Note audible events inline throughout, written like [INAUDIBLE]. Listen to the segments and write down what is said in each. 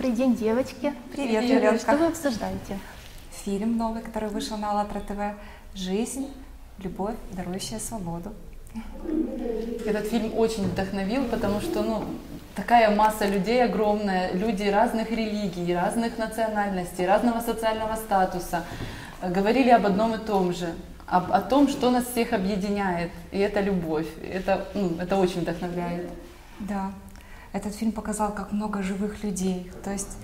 Добрый день, девочки. Привет, Привет. Аленка. Что вы обсуждаете? Фильм новый, который вышел на АЛЛАТРА ТВ «Жизнь, любовь, дарующая свободу». Этот фильм очень вдохновил, потому что ну, такая масса людей огромная, люди разных религий, разных национальностей, разного социального статуса э, говорили об одном и том же, об, о том, что нас всех объединяет, и это любовь. Это, ну, это очень вдохновляет. Да, этот фильм показал, как много живых людей. То есть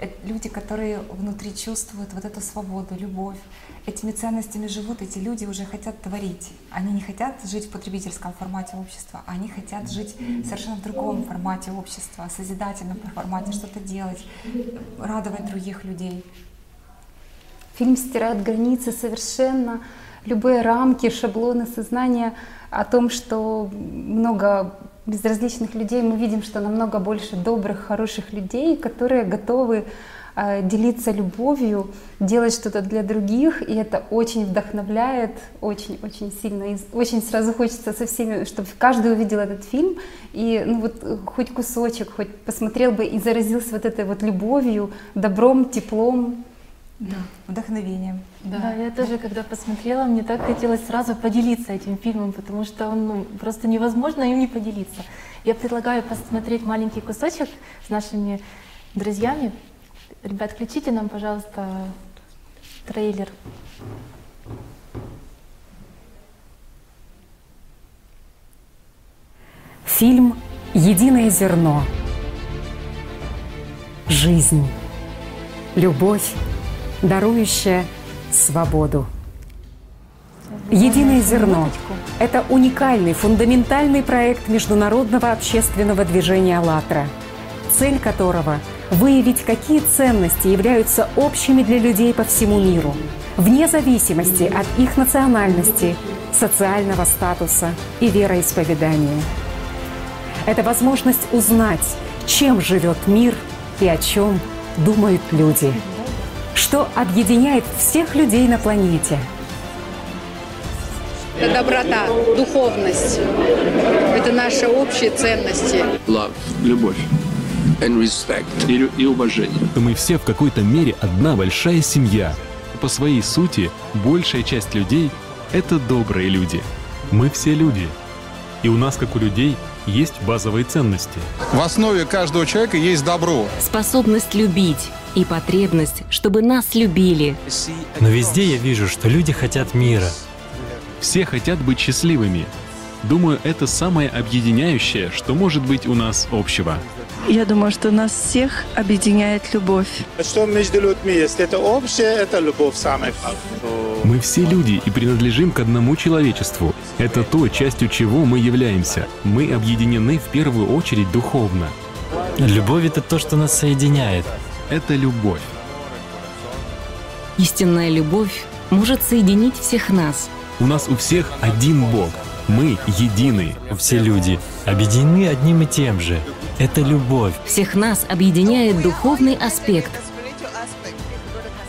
э, люди, которые внутри чувствуют вот эту свободу, любовь. Этими ценностями живут, эти люди уже хотят творить. Они не хотят жить в потребительском формате общества, они хотят жить совершенно в другом формате общества, созидательном формате, что-то делать, радовать других людей. Фильм стирает границы совершенно, любые рамки, шаблоны сознания о том, что много безразличных людей, мы видим, что намного больше добрых, хороших людей, которые готовы э, делиться любовью, делать что-то для других, и это очень вдохновляет, очень-очень сильно, и очень сразу хочется со всеми, чтобы каждый увидел этот фильм, и ну вот хоть кусочек, хоть посмотрел бы и заразился вот этой вот любовью, добром, теплом, да, вдохновением. Да. да, я тоже, когда посмотрела, мне так хотелось сразу поделиться этим фильмом, потому что он ну, просто невозможно им не поделиться. Я предлагаю посмотреть маленький кусочек с нашими друзьями. Ребят, включите нам, пожалуйста, трейлер. Фильм «Единое зерно». Жизнь. Любовь дарующая свободу. Единое зерно – это уникальный, фундаментальный проект международного общественного движения «АЛЛАТРА», цель которого – выявить, какие ценности являются общими для людей по всему миру, вне зависимости от их национальности, социального статуса и вероисповедания. Это возможность узнать, чем живет мир и о чем думают люди – что объединяет всех людей на планете. Это доброта, духовность. Это наши общие ценности. Love, любовь. And respect. И, и уважение. Мы все в какой-то мере одна большая семья. По своей сути, большая часть людей — это добрые люди. Мы все люди. И у нас, как у людей, есть базовые ценности. В основе каждого человека есть добро. Способность любить и потребность, чтобы нас любили. Но везде я вижу, что люди хотят мира. Все хотят быть счастливыми. Думаю, это самое объединяющее, что может быть у нас общего. Я думаю, что нас всех объединяет любовь. Что между людьми есть? Это общее, это любовь самая. Мы все люди и принадлежим к одному человечеству. Это то, частью чего мы являемся. Мы объединены в первую очередь духовно. Любовь — это то, что нас соединяет. Это любовь. Истинная любовь может соединить всех нас. У нас у всех один Бог. Мы едины. Все люди объединены одним и тем же. Это любовь. Всех нас объединяет духовный аспект.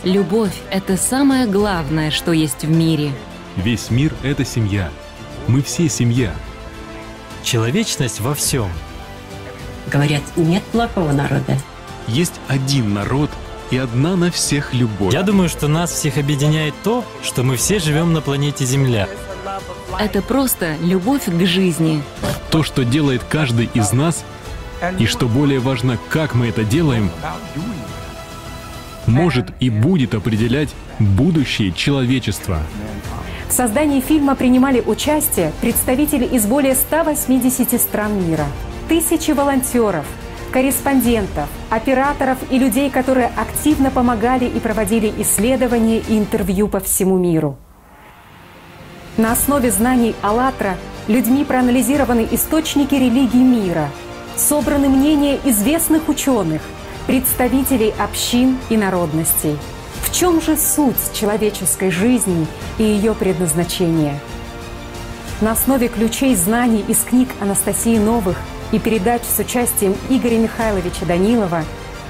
Любовь — это самое главное, что есть в мире. Весь мир — это семья. Мы все семья. Человечность во всем. Говорят, нет плохого народа. Есть один народ и одна на всех любовь. Я думаю, что нас всех объединяет то, что мы все живем на планете Земля. Это просто любовь к жизни. То, что делает каждый из нас, и что более важно, как мы это делаем, может и будет определять будущее человечества. В создании фильма принимали участие представители из более 180 стран мира, тысячи волонтеров, корреспондентов, операторов и людей, которые активно помогали и проводили исследования и интервью по всему миру. На основе знаний «АЛЛАТРА» людьми проанализированы источники религий мира, собраны мнения известных ученых, представителей общин и народностей. В чем же суть человеческой жизни и ее предназначение? На основе ключей знаний из книг Анастасии Новых и передач с участием Игоря Михайловича Данилова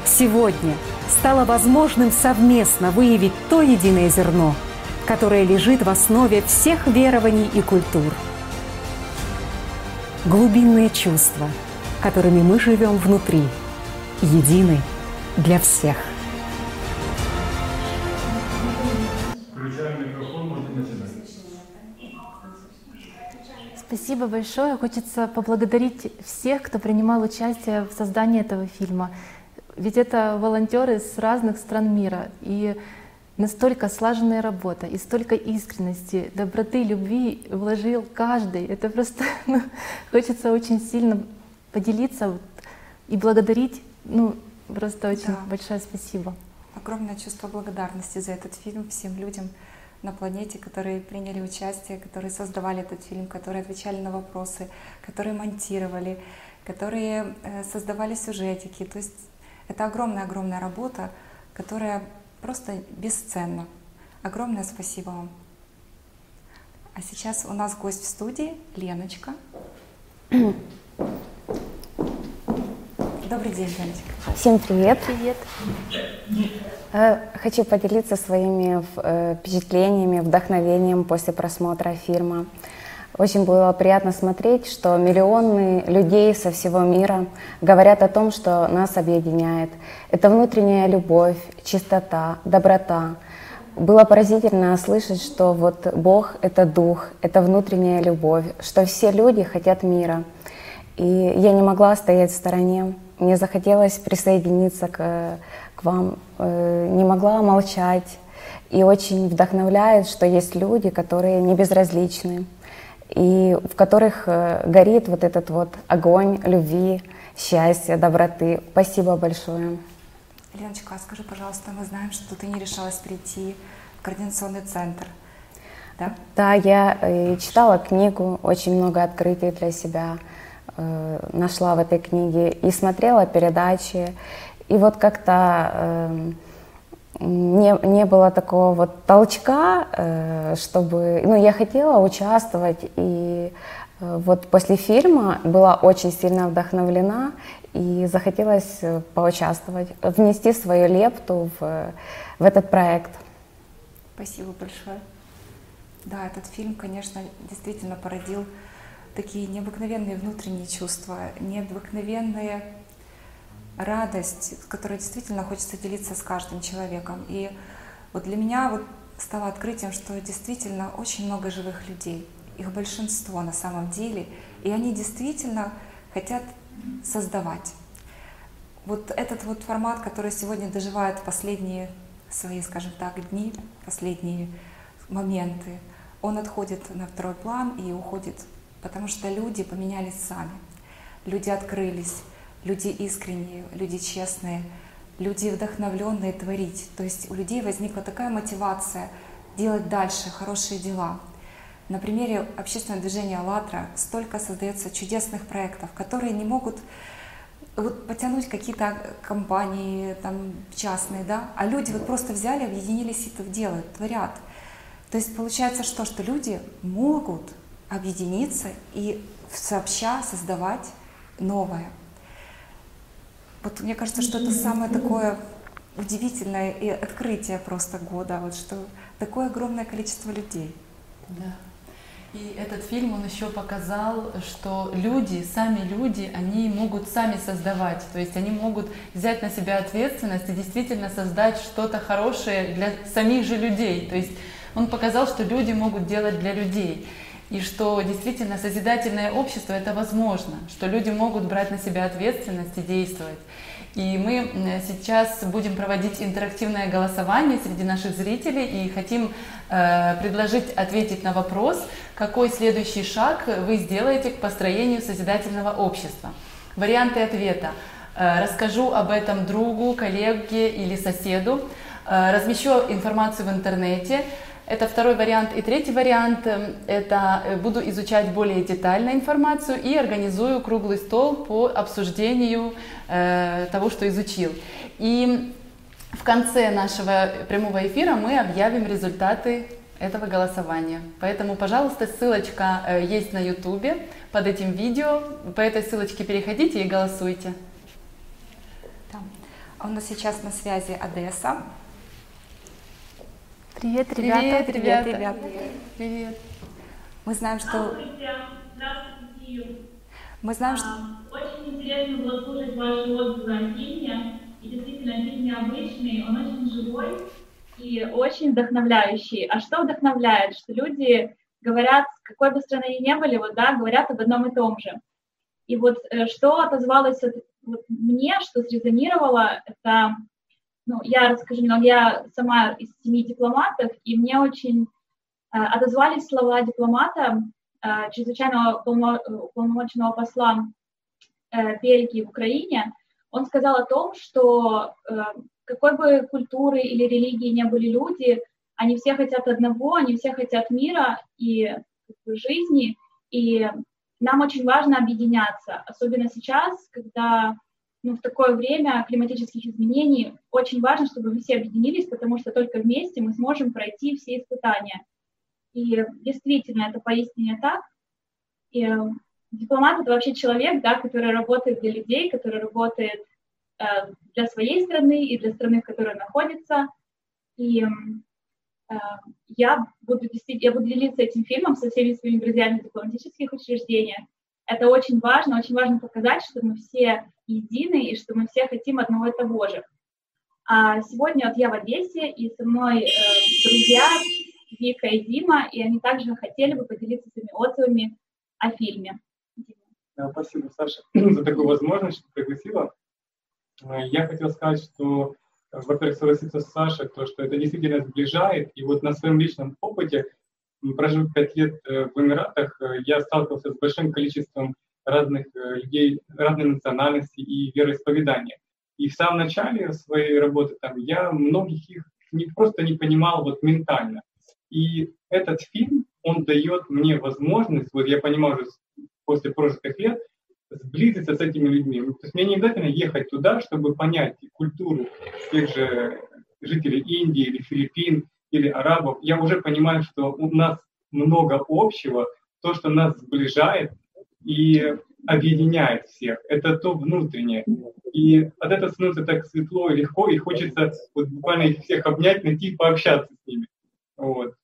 сегодня стало возможным совместно выявить то единое зерно – которое лежит в основе всех верований и культур. Глубинные чувства, которыми мы живем внутри, едины для всех. Спасибо большое. Хочется поблагодарить всех, кто принимал участие в создании этого фильма. Ведь это волонтеры с разных стран мира. И настолько слаженная работа, и столько искренности, доброты, любви вложил каждый. Это просто [LAUGHS] ну, хочется очень сильно поделиться вот, и благодарить. Ну, просто очень Да. большое спасибо. Огромное чувство благодарности за этот фильм всем людям на планете, которые приняли участие, которые создавали этот фильм, которые отвечали на вопросы, которые монтировали, которые э, создавали сюжетики. То есть это огромная-огромная работа, которая просто бесценна. Огромное спасибо вам. А сейчас у нас гость в студии Леночка. [CLEARS THROAT] Добрый день, Леночка. Всем привет. Привет. Э, Хочу поделиться своими э, впечатлениями, вдохновением после просмотра фильма. Очень было приятно смотреть, что миллионы людей со всего мира говорят о том, что нас объединяет. Это внутренняя любовь, чистота, доброта. Было поразительно слышать, что вот Бог — это дух, это внутренняя любовь, что все люди хотят мира. И я не могла стоять в стороне. Мне захотелось присоединиться к, к вам, э, не могла молчать. И очень вдохновляет, что есть люди, которые не безразличны, и в которых э, горит вот этот вот огонь любви, счастья, доброты. Спасибо большое. Леночка, а скажи, пожалуйста, мы знаем, что ты не решалась прийти в координационный центр. Да? Да, я э, читала книгу, очень много открытий для себя э, нашла в этой книге и смотрела передачи. И вот как-то э, не, не было такого вот толчка, э, чтобы... Ну, я хотела участвовать, и вот после фильма была очень сильно вдохновлена и захотелось поучаствовать, внести свою лепту в, в этот проект. Спасибо большое. Да, этот фильм, конечно, действительно породил такие необыкновенные внутренние чувства, необыкновенная радость, которой действительно хочется делиться с каждым человеком. И вот для меня вот стало открытием, что действительно очень много живых людей, их большинство на самом деле, и они действительно хотят создавать. Вот этот вот формат, который сегодня доживает последние свои, скажем так, дни, последние моменты, он отходит на второй план и уходит, потому что люди поменялись сами. Люди открылись, люди искренние, люди честные, люди вдохновленные творить. То есть у людей возникла такая мотивация делать дальше хорошие дела. На примере общественного движения «АЛЛАТРА» столько создается чудесных проектов, которые не могут вот потянуть какие-то компании там, частные, да, а люди вот просто взяли, объединились и это делают, творят. То есть получается что, что люди могут объединиться и сообща создавать новое. Вот мне кажется, что это самое такое удивительное и открытие просто года, вот что такое огромное количество людей. Да. И этот фильм, он еще показал, что люди, сами люди, они могут сами создавать, то есть они могут взять на себя ответственность и действительно создать что-то хорошее для самих же людей. То есть он показал, что люди могут делать для людей. И что действительно созидательное общество это возможно, что люди могут брать на себя ответственность и действовать. И мы сейчас будем проводить интерактивное голосование среди наших зрителей и хотим э, предложить ответить на вопрос, какой следующий шаг вы сделаете к построению созидательного общества. Варианты ответа. Э, расскажу об этом другу, коллеге или соседу. Э, размещу информацию в интернете. Это второй вариант. И третий вариант – это буду изучать более детально информацию и организую круглый стол по обсуждению э, того, что изучил. И в конце нашего прямого эфира мы объявим результаты этого голосования. Поэтому, пожалуйста, ссылочка э, есть на YouTube под этим видео. По этой ссылочке переходите и голосуйте. А у нас сейчас на связи Одесса. Привет, ребята. Привет, ребята. Привет, Привет. Мы знаем, что... Мы знаем, что... Очень интересно было слушать ваши отзывы о фильме. И действительно фильм необычный, он очень живой и очень вдохновляющий. А что вдохновляет? Что люди говорят, какой бы страны ни не были, вот, да, говорят об одном и том же. И вот э, что отозвалось от, вот, мне, что срезонировало, это, ну, я расскажу немного, я сама из семи дипломатов, и мне очень э, отозвались слова дипломата, э, чрезвычайного уполномоченного посла э, Бельгии в Украине. Он сказал о том, что э, какой бы культуры или религии не были люди, они все хотят одного, они все хотят мира и жизни, и нам очень важно объединяться, особенно сейчас, когда ну, в такое время климатических изменений очень важно, чтобы мы все объединились, потому что только вместе мы сможем пройти все испытания. И действительно, это поистине так. И э, дипломат — это вообще человек, да, который работает для людей, который работает э, для своей страны и для страны, в которой он находится. И э, я, буду, я буду делиться этим фильмом со всеми своими друзьями в дипломатических учреждениях. Это очень важно, очень важно показать, что мы все едины и что мы все хотим одного и того же. А сегодня вот я в Одессе, и со мной э, друзья Вика и Дима, и они также хотели бы поделиться своими отзывами о фильме. Да, спасибо, Саша, [CLEARS THROAT] за такую возможность, что пригласила. Э, я хотел сказать, что, во-первых, согласиться с Сашей, то, что это действительно сближает, и вот на своем личном опыте, прожив пять лет э, в Эмиратах, э, я сталкивался с большим количеством разных людей, разной национальности и вероисповедания. И в самом начале своей работы там я многих их не, просто не понимал вот ментально. И этот фильм, он дает мне возможность, вот я понимаю уже после прожитых лет, сблизиться с этими людьми. То есть мне не обязательно ехать туда, чтобы понять культуру тех же жителей Индии или Филиппин или арабов. Я уже понимаю, что у нас много общего, то, что нас сближает и объединяет всех. Это то внутреннее. И от этого становится так светло и легко, и хочется вот буквально их всех обнять, найти и пообщаться с ними. Вот.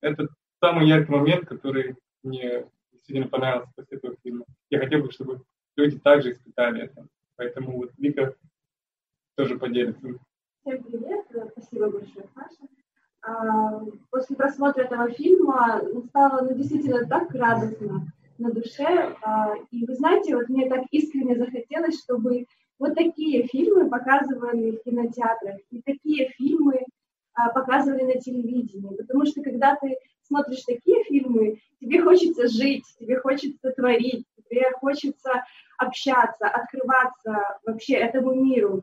Это самый яркий момент, который мне сильно понравился после этого фильма. Я хотел бы, чтобы люди также испытали это. Поэтому вот Вика тоже поделится. Всем привет, спасибо большое, Саша. А, после просмотра этого фильма стало ну, действительно так радостно на душе. А, и вы знаете, вот мне так искренне захотелось, чтобы вот такие фильмы показывали в кинотеатрах, и такие фильмы а, показывали на телевидении. Потому что когда ты смотришь такие фильмы, тебе хочется жить, тебе хочется творить, тебе хочется общаться, открываться вообще этому миру.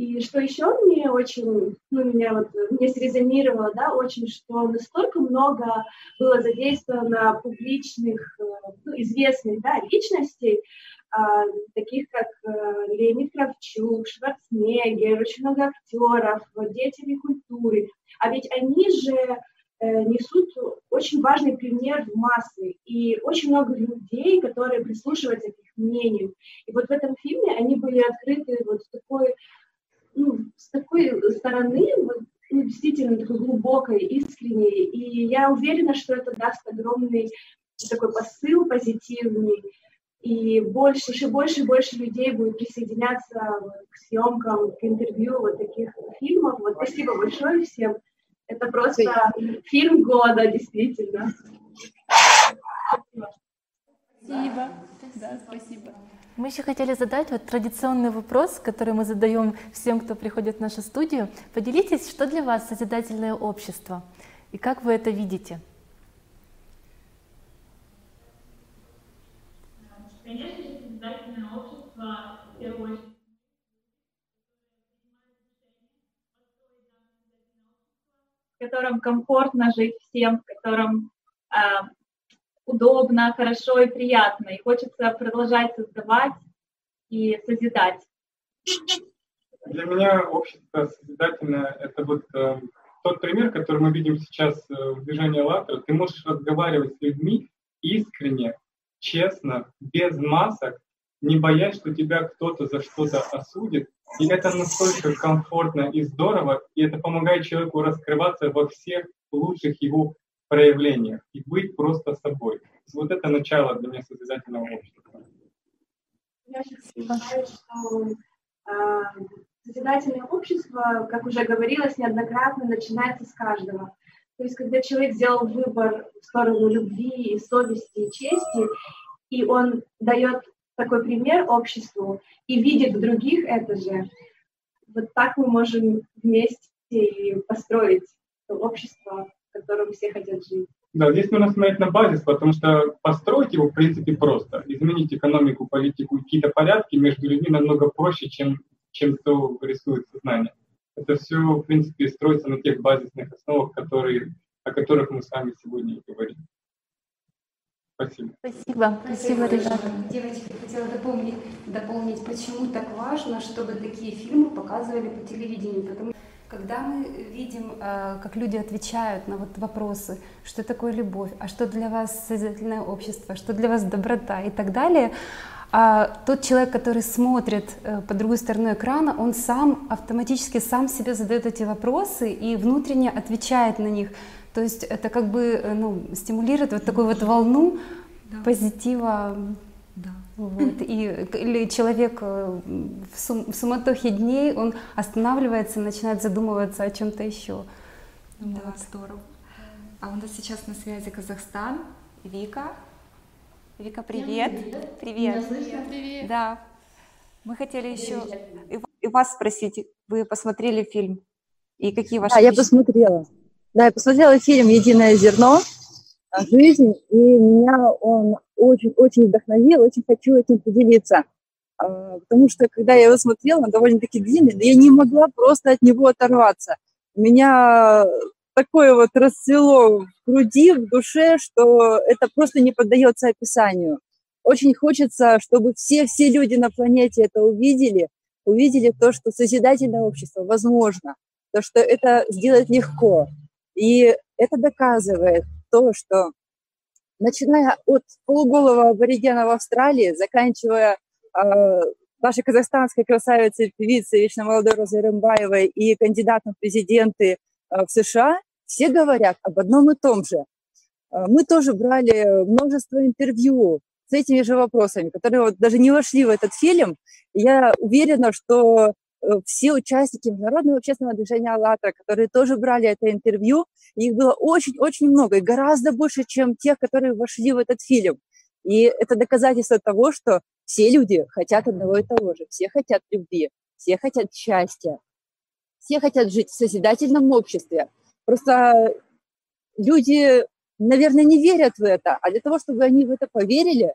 И что еще мне очень, ну, меня вот, мне срезонировало, да, очень, что настолько много было задействовано публичных, э, ну, известных, да, личностей, а, таких как э, Леонид Кравчук, Шварценеггер, очень много актеров, деятелей культуры. А ведь они же Э, несут очень важный пример в массы, и очень много людей, которые прислушиваются к их мнению. И вот в этом фильме они были открыты вот с такой, ну, с такой стороны, вот, ну, действительно такой глубокой, искренней, и я уверена, что это даст огромный такой посыл позитивный, и больше, еще больше и больше людей будет присоединяться к съемкам, к интервью вот таких фильмов. Вот спасибо большое всем. Это просто фильм года, действительно. Спасибо. Да, спасибо. Мы еще хотели задать вот традиционный вопрос, который мы задаем всем, кто приходит в нашу студию. Поделитесь, что для вас созидательное общество и как вы это видите? Конечно, созидательное общество в в котором комфортно жить всем, в котором э, удобно, хорошо и приятно. И хочется продолжать создавать и созидать. Для меня общество созидательное – это вот э, тот пример, который мы видим сейчас э, в движении «АЛЛАТРА». Ты можешь разговаривать с людьми искренне, честно, без масок, не боясь, что тебя кто-то за что-то осудит, и это настолько комфортно и здорово, и это помогает человеку раскрываться во всех лучших его проявлениях и быть просто собой. Вот это начало для меня созидательного общества. Я считаю, что А, созидательное общество, как уже говорилось неоднократно, начинается с каждого. То есть, когда человек сделал выбор в сторону любви, и совести и чести, и он дает такой пример обществу и видит в других это же, вот так мы можем вместе и построить общество, котором все хотят жить. Да, здесь нужно смотреть на базис, потому что построить его, в принципе, просто. Изменить экономику, политику и какие-то порядки между людьми намного проще, чем, чем то рисует сознание. Это все, в принципе, строится на тех базисных основах, которые, о которых мы с вами сегодня и говорим. Спасибо. Спасибо. Спасибо, ребята. Девочки, хотела дополнить, дополнить, почему так важно, чтобы такие фильмы показывали по телевидению. Потому когда мы видим, э, как люди отвечают на вот вопросы, что такое любовь, а что для вас созидательное общество, что для вас доброта и так далее, а тот человек, который смотрит э, по другую сторону экрана, он сам автоматически сам себе задает эти вопросы и внутренне отвечает на них. То есть это как бы э, ну, стимулирует вот такую вот волну да. позитива. Вот. И, или человек э, в, сум, в суматохе дней, он останавливается, начинает задумываться о чем-то еще. Да, вот. здорово. А у нас сейчас на связи Казахстан. Вика. Вика, привет. Привет. Привет. привет. Да. Мы хотели еще и вас спросить, вы посмотрели фильм? И какие ваши Да, я посмотрела. Да, я посмотрела фильм «Единое зерно. Жизнь», и меня он очень-очень вдохновил, очень хочу этим поделиться. А, потому что, когда я его смотрела, он довольно-таки длинный, но я не могла просто от него оторваться. Меня такое вот расцвело в груди, в душе, что это просто не поддается описанию. Очень хочется, чтобы все-все люди на планете это увидели, увидели то, что созидательное общество возможно, то, что это сделать легко, и это доказывает то, что начиная от полуголого аборигена в Австралии, заканчивая э, нашей казахстанской красавицей, певицей вечно молодой Розой Рымбаевой и кандидатом в президенты э, в США, все говорят об одном и том же. Э, мы тоже брали множество интервью с этими же вопросами, которые вот даже не вошли в этот фильм. Я уверена, что все участники Международного общественного движения «АЛЛАТРА», которые тоже брали это интервью, их было очень-очень много, и гораздо больше, чем тех, которые вошли в этот фильм. И это доказательство того, что все люди хотят одного и того же, все хотят любви, все хотят счастья, все хотят жить в созидательном обществе. Просто люди, наверное, не верят в это, а для того, чтобы они в это поверили,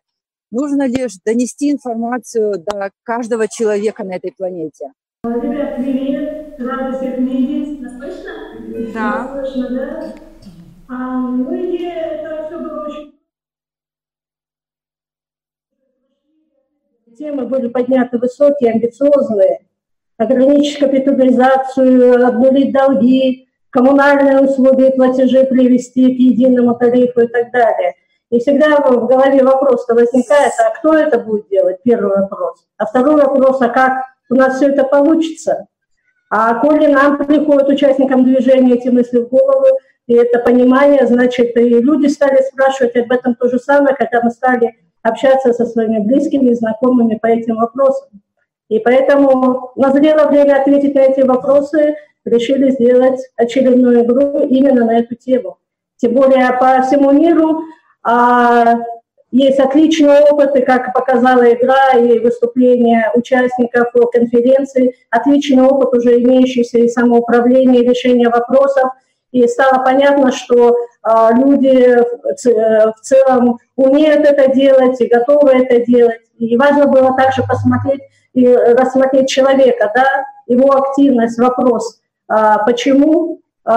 нужно лишь донести информацию до каждого человека на этой планете. Ребят, привет! Рада всех видеть. Нас слышно? Да. Нас слышно, да? А, ну, идея, это все было очень... Темы были подняты высокие, амбициозные. Ограничить капитализацию, обнулить долги, коммунальные услуги и платежи привести к единому тарифу и так далее. И всегда в голове вопрос-то возникает, а кто это будет делать? Первый вопрос. А второй вопрос, а как у нас все это получится. А коли нам приходят участникам движения эти мысли в голову, и это понимание, значит, и люди стали спрашивать об этом то же самое, когда мы стали общаться со своими близкими знакомыми по этим вопросам. И поэтому назрело время ответить на эти вопросы, решили сделать очередную игру именно на эту тему. Тем более по всему миру а, есть отличные опыты, как показала игра и выступления участников конференции, отличный опыт уже имеющийся и самоуправление, и решение вопросов. И стало понятно, что э, люди в целом умеют это делать и готовы это делать. И важно было также посмотреть и рассмотреть человека, да, его активность, вопрос, э, почему э,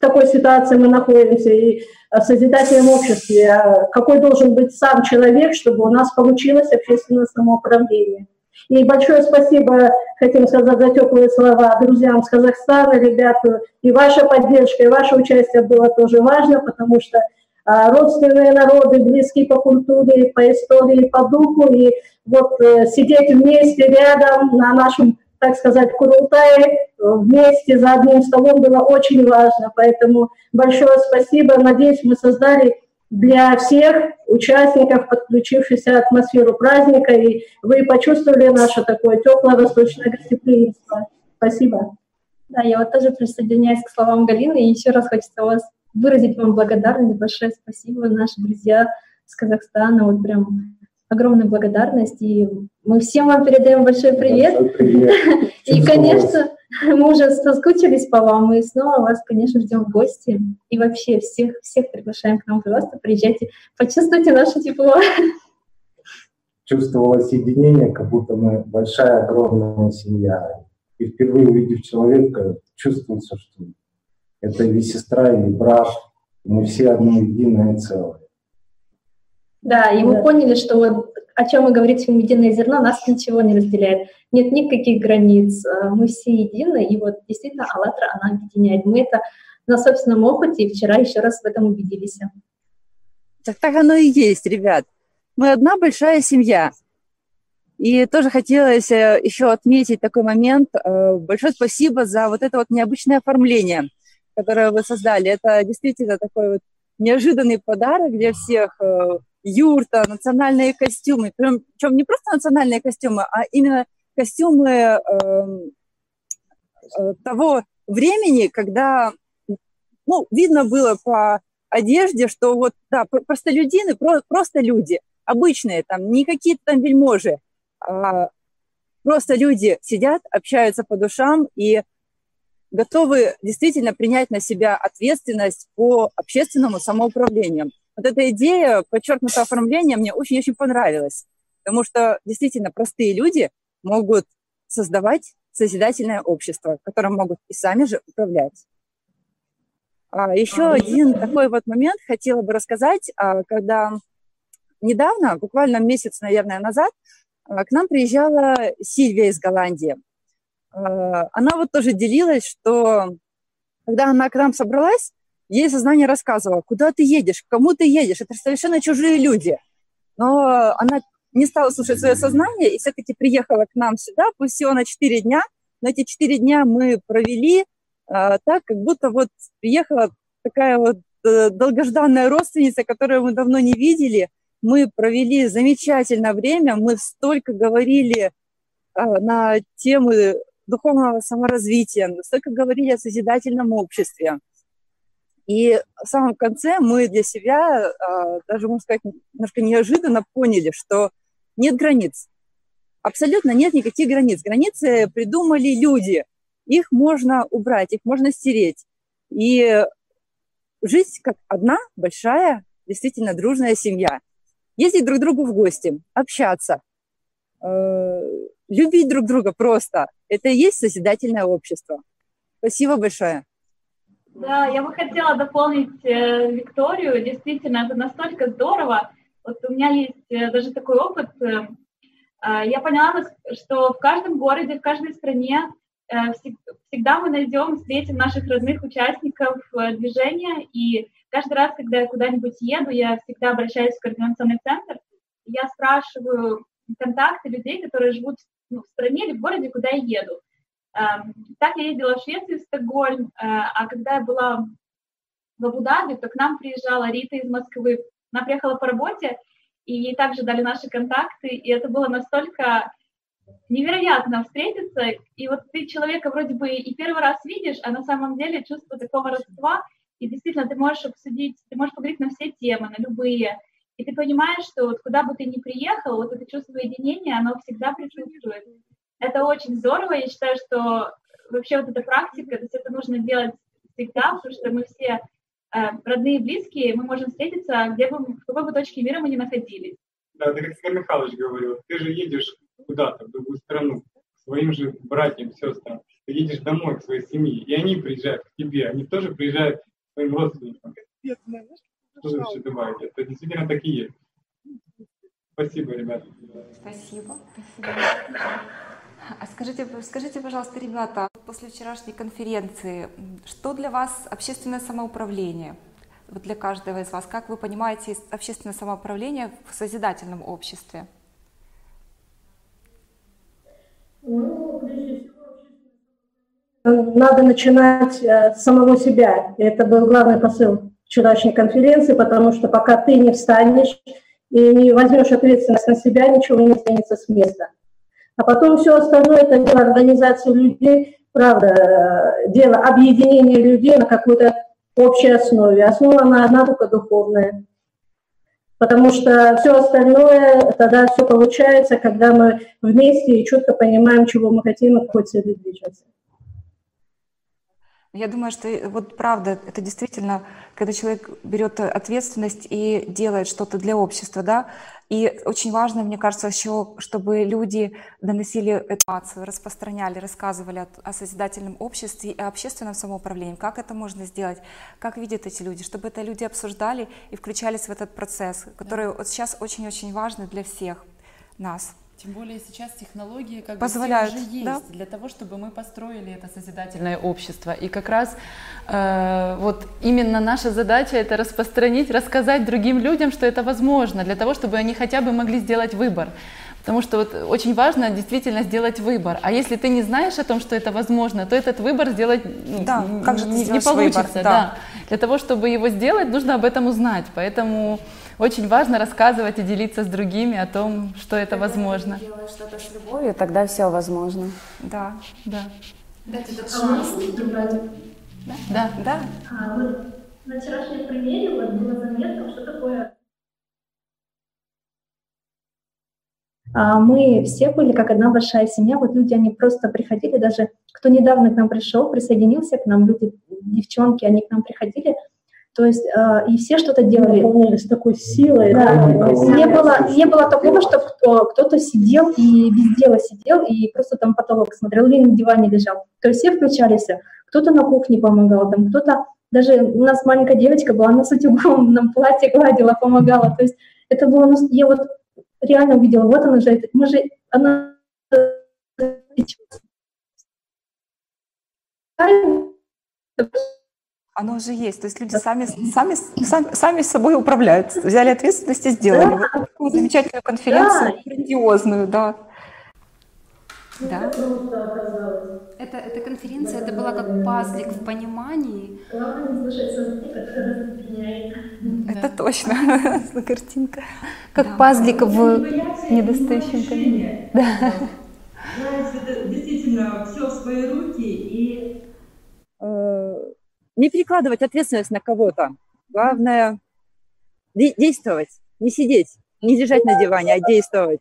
в такой ситуации мы находимся. И в созидательном обществе, а какой должен быть сам человек, чтобы у нас получилось общественное самоуправление. И большое спасибо, хотим сказать за теплые слова друзьям с Казахстана, ребята, и ваша поддержка, и ваше участие было тоже важно, потому что а, родственные народы, близкие по культуре, по истории, по духу, и вот э, сидеть вместе рядом на нашем так сказать, Курултае э, вместе за одним столом было очень важно. Поэтому большое спасибо. Надеюсь, мы создали для всех участников, подключившихся атмосферу праздника, и вы почувствовали наше такое теплое восточное гостеприимство. Спасибо. Да, я вот тоже присоединяюсь к словам Галины, и еще раз хочется вас выразить вам благодарность, большое спасибо, наши друзья с Казахстана, вот прям огромная благодарность, и мы всем вам передаем большой привет. привет. [LAUGHS] И, конечно, мы уже соскучились по вам, и снова вас, конечно, ждем в гости. И вообще всех, всех приглашаем к нам, пожалуйста, приезжайте, почувствуйте наше тепло. [LAUGHS] Чувствовалось единение, как будто мы большая, огромная семья. И впервые увидев человека, чувствуется, что это или сестра, или брат, мы все одно единое целое. Да, и мы поняли, что вот о чем мы говорим «Единое зерно», нас ничего не разделяет. Нет никаких границ, э, мы все едины, и вот действительно «АЛЛАТРА» она объединяет. Мы это на собственном опыте вчера еще раз в этом убедились. Так, так оно и есть, ребят. Мы одна большая семья. И тоже хотелось э, еще отметить такой момент. Э, большое спасибо за вот это вот необычное оформление, которое вы создали. Это действительно такой вот неожиданный подарок для всех юрта, национальные костюмы. Причем не просто национальные костюмы, а именно костюмы э, э, того времени, когда ну, видно было по одежде, что вот, да, простолюдины, про, просто люди, обычные, там, не какие-то там вельможи, а просто люди сидят, общаются по душам и готовы действительно принять на себя ответственность по общественному самоуправлению вот эта идея подчеркнутого оформления мне очень-очень понравилась, потому что действительно простые люди могут создавать созидательное общество, которым могут и сами же управлять. А еще один такой вот момент хотела бы рассказать, а, когда недавно, буквально месяц, наверное, назад, а, к нам приезжала Сильвия из Голландии. А, она вот тоже делилась, что когда она к нам собралась, Ей сознание рассказывало, куда ты едешь, к кому ты едешь, это совершенно чужие люди. Но она не стала слушать свое сознание и все-таки приехала к нам сюда, пусть всего на 4 дня. Но эти 4 дня мы провели а, так, как будто вот приехала такая вот э, долгожданная родственница, которую мы давно не видели. Мы провели замечательное время, мы столько говорили а, на темы духовного саморазвития, столько говорили о созидательном обществе. И в самом конце мы для себя, а, даже, можно сказать, немножко неожиданно поняли, что нет границ. Абсолютно нет никаких границ. Границы придумали люди. Их можно убрать, их можно стереть. И жить как одна большая, действительно дружная семья. Ездить друг к другу в гости, общаться, э, любить друг друга просто. Это и есть созидательное общество. Спасибо большое. Да, я бы хотела дополнить э, Викторию. Действительно, это настолько здорово. Вот у меня есть э, даже такой опыт. Э, э, я поняла, что в каждом городе, в каждой стране э, всегда мы найдем, встретим наших родных участников э, движения. И каждый раз, когда я куда-нибудь еду, я всегда обращаюсь в координационный центр. Я спрашиваю контакты людей, которые живут ну, в стране или в городе, куда я еду. Эм, так я ездила в Швецию, в Стокгольм, э, а когда я была в Абу-Даби, то к нам приезжала Рита из Москвы. Она приехала по работе, и ей также дали наши контакты, и это было настолько невероятно встретиться, и вот ты человека вроде бы и первый раз видишь, а на самом деле чувство такого родства, и действительно ты можешь обсудить, ты можешь поговорить на все темы, на любые, и ты понимаешь, что вот куда бы ты ни приехал, вот это чувство единения, оно всегда присутствует. Это очень здорово. Я считаю, что вообще вот эта практика, то есть это нужно делать всегда, потому что мы все э, родные и близкие, мы можем встретиться, где бы, в какой бы точке мира мы ни находились. Да, ты как Сергей Михайлович говорил, ты же едешь куда-то, в другую страну, к своим же братьям, сестрам. Ты едешь домой к своей семье, и они приезжают к тебе, они тоже приезжают к своим родственникам. Что вы еще добавите? Это действительно такие. Спасибо, ребята. Спасибо. Спасибо. А скажите, скажите, пожалуйста, ребята, после вчерашней конференции, что для вас общественное самоуправление? Вот для каждого из вас, как вы понимаете общественное самоуправление в созидательном обществе? надо начинать э, с самого себя. Это был главный посыл вчерашней конференции, потому что пока ты не встанешь и не возьмешь ответственность на себя, ничего не сдвинется с места. А потом все остальное – это дело организации людей, правда, дело объединения людей на какой-то общей основе. Основа на одна только духовная. Потому что все остальное, тогда все получается, когда мы вместе и четко понимаем, чего мы хотим и какой цели движется. Я думаю, что вот правда, это действительно, когда человек берет ответственность и делает что-то для общества, да, и очень важно, мне кажется, еще, чтобы люди доносили эту информацию, распространяли, рассказывали о, о созидательном обществе и общественном самоуправлении. Как это можно сделать? Как видят эти люди? Чтобы это люди обсуждали и включались в этот процесс, который вот сейчас очень-очень важный для всех нас. Тем более сейчас технологии как Позволяют, бы все уже есть да? для того, чтобы мы построили это созидательное общество. И как раз э, вот именно наша задача это распространить, рассказать другим людям, что это возможно, для того, чтобы они хотя бы могли сделать выбор. Потому что вот очень важно действительно сделать выбор. А если ты не знаешь о том, что это возможно, то этот выбор сделать ну, да, как же не, не получится. Выбор, да. Да. Для того, чтобы его сделать, нужно об этом узнать. Поэтому очень важно рассказывать и делиться с другими о том, что это Когда возможно. Ты делаешь что-то с любовью, тогда все возможно. Да, да. Дать этот шанс Да? Да. да. А, вот на вчерашнем примере вот было заметно, что такое А, мы все были как одна большая семья. Вот люди, они просто приходили, даже кто недавно к нам пришел, присоединился к нам, люди, девчонки, они к нам приходили. То есть э, и все что-то делали. Наполнились такой силой. Да. Не было, не было такого, что кто, кто-то сидел и без дела сидел и просто там потолок смотрел или на диване лежал. То есть все включались. Кто-то на кухне помогал, там кто-то даже у нас маленькая девочка была, она с утюгом [LAUGHS] нам платье гладила, помогала. То есть это было, ну, я вот реально увидела, вот она же, мы же, она Оно уже есть. То есть люди сами, сами, сами, сами собой управляют. Взяли ответственность и сделали. Да. Вот такую замечательную конференцию, да. грандиозную, да. Да. Это, эта конференция, это была как пазлик в понимании. Это точно, [LAUGHS] картинка. Как да. пазлик в недостающем понимании. Да. Знаете, это действительно все в свои руки и не перекладывать ответственность на кого-то. Главное действовать, не сидеть, не лежать на диване, а действовать.